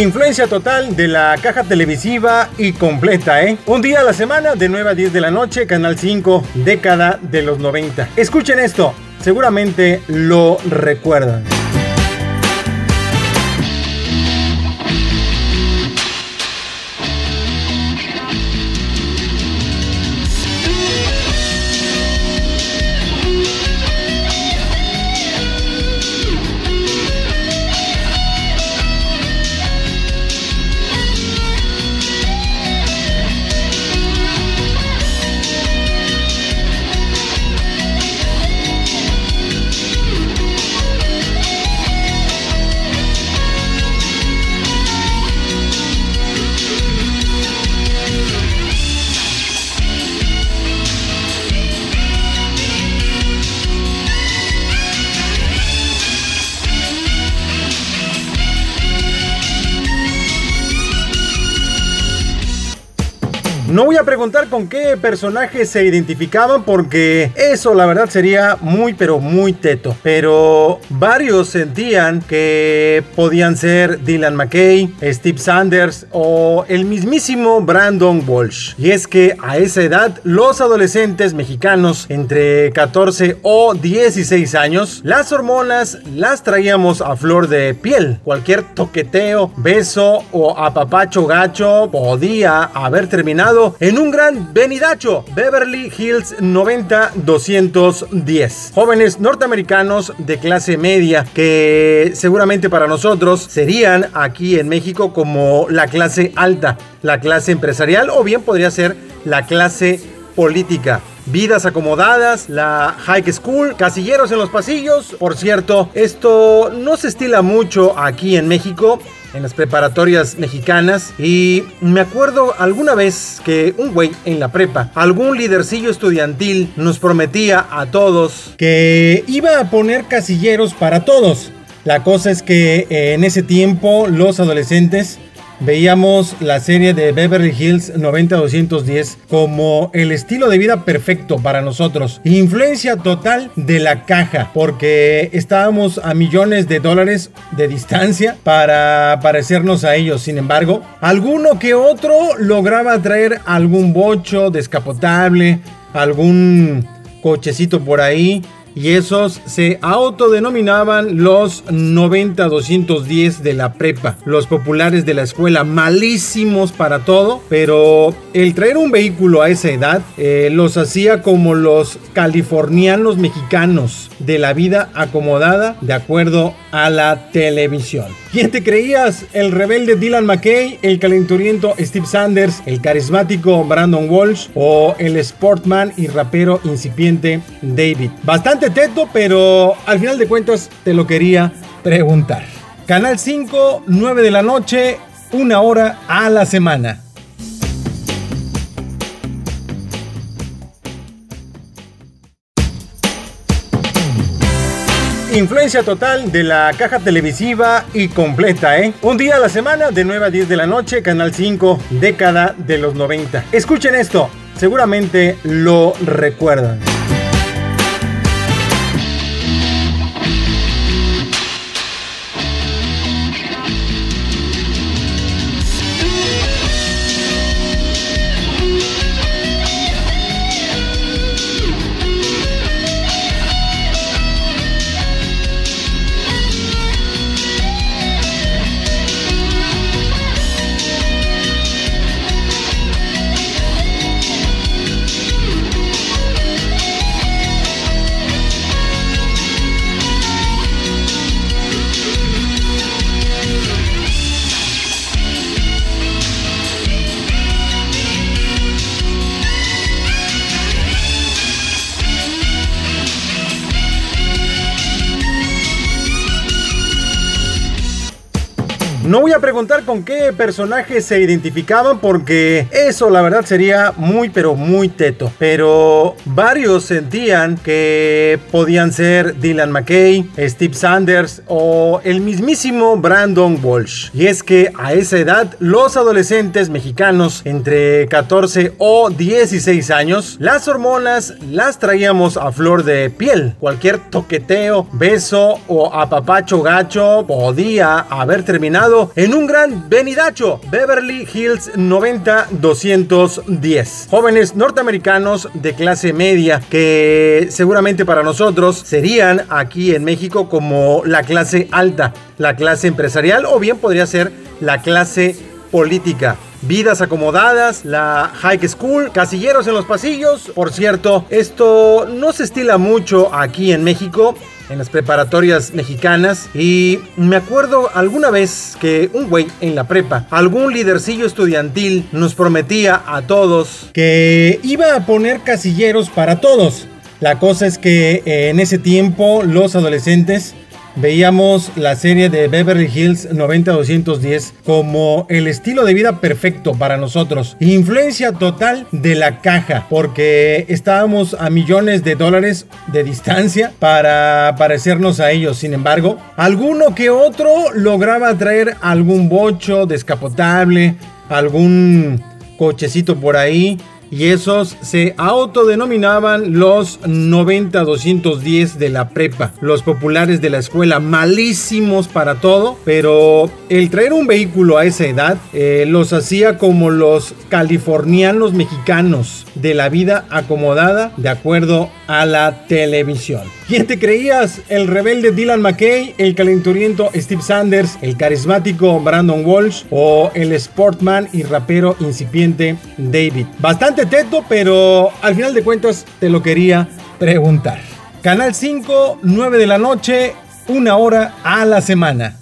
Influencia total de la caja televisiva y completa, ¿eh? Un día a la semana, de 9 a 10 de la noche, Canal 5, década de los 90. Escuchen esto, seguramente lo recuerdan. No voy a preguntar con qué personajes se identificaban porque eso la verdad sería muy pero muy teto. Pero varios sentían que podían ser Dylan McKay, Steve Sanders o el mismísimo Brandon Walsh. Y es que a esa edad los adolescentes mexicanos entre 14 o 16 años, las hormonas las traíamos a flor de piel. Cualquier toqueteo, beso o apapacho gacho podía haber terminado en un gran venidacho, Beverly Hills 90-210. Jóvenes norteamericanos de clase media que seguramente para nosotros serían aquí en México como la clase alta, la clase empresarial o bien podría ser la clase política vidas acomodadas, la high school, casilleros en los pasillos. Por cierto, esto no se estila mucho aquí en México en las preparatorias mexicanas y me acuerdo alguna vez que un güey en la prepa, algún lidercillo estudiantil nos prometía a todos que iba a poner casilleros para todos. La cosa es que eh, en ese tiempo los adolescentes veíamos la serie de Beverly Hills 90210 como el estilo de vida perfecto para nosotros. Influencia total de la caja, porque estábamos a millones de dólares de distancia para parecernos a ellos. Sin embargo, alguno que otro lograba traer algún bocho descapotable, algún cochecito por ahí y esos se autodenominaban los 90-210 de la prepa, los populares de la escuela, malísimos para todo, pero el traer un vehículo a esa edad eh, los hacía como los californianos mexicanos de la vida acomodada de acuerdo a la televisión. ¿Quién te creías? ¿El rebelde Dylan McKay? ¿El calenturiento Steve Sanders? ¿El carismático Brandon Walsh? ¿O el sportman y rapero incipiente David? Bastante teto, pero al final de cuentas te lo quería preguntar. Canal 5, 9 de la noche, una hora a la semana. Influencia total de la caja televisiva y completa, ¿eh? Un día a la semana, de 9 a 10 de la noche, Canal 5, década de los 90. Escuchen esto, seguramente lo recuerdan. No voy a preguntar con qué personajes se identificaban porque eso la verdad sería muy pero muy teto. Pero varios sentían que podían ser Dylan McKay, Steve Sanders o el mismísimo Brandon Walsh. Y es que a esa edad los adolescentes mexicanos entre 14 o 16 años, las hormonas las traíamos a flor de piel. Cualquier toqueteo, beso o apapacho gacho podía haber terminado en un gran venidacho, Beverly Hills 90-210. Jóvenes norteamericanos de clase media que seguramente para nosotros serían aquí en México como la clase alta, la clase empresarial o bien podría ser la clase política vidas acomodadas, la high school, casilleros en los pasillos. Por cierto, esto no se estila mucho aquí en México en las preparatorias mexicanas y me acuerdo alguna vez que un güey en la prepa, algún lidercillo estudiantil nos prometía a todos que iba a poner casilleros para todos. La cosa es que eh, en ese tiempo los adolescentes veíamos la serie de Beverly Hills 90210 como el estilo de vida perfecto para nosotros. Influencia total de la caja, porque estábamos a millones de dólares de distancia para parecernos a ellos. Sin embargo, alguno que otro lograba traer algún bocho descapotable, algún cochecito por ahí y esos se autodenominaban los 90-210 de la prepa, los populares de la escuela, malísimos para todo, pero el traer un vehículo a esa edad eh, los hacía como los californianos mexicanos de la vida acomodada de acuerdo a la televisión. ¿Quién te creías? ¿El rebelde Dylan McKay, el calenturiento Steve Sanders, el carismático Brandon Walsh o el sportman y rapero incipiente David? Teto, pero al final de cuentas te lo quería preguntar. Canal 5, 9 de la noche, una hora a la semana.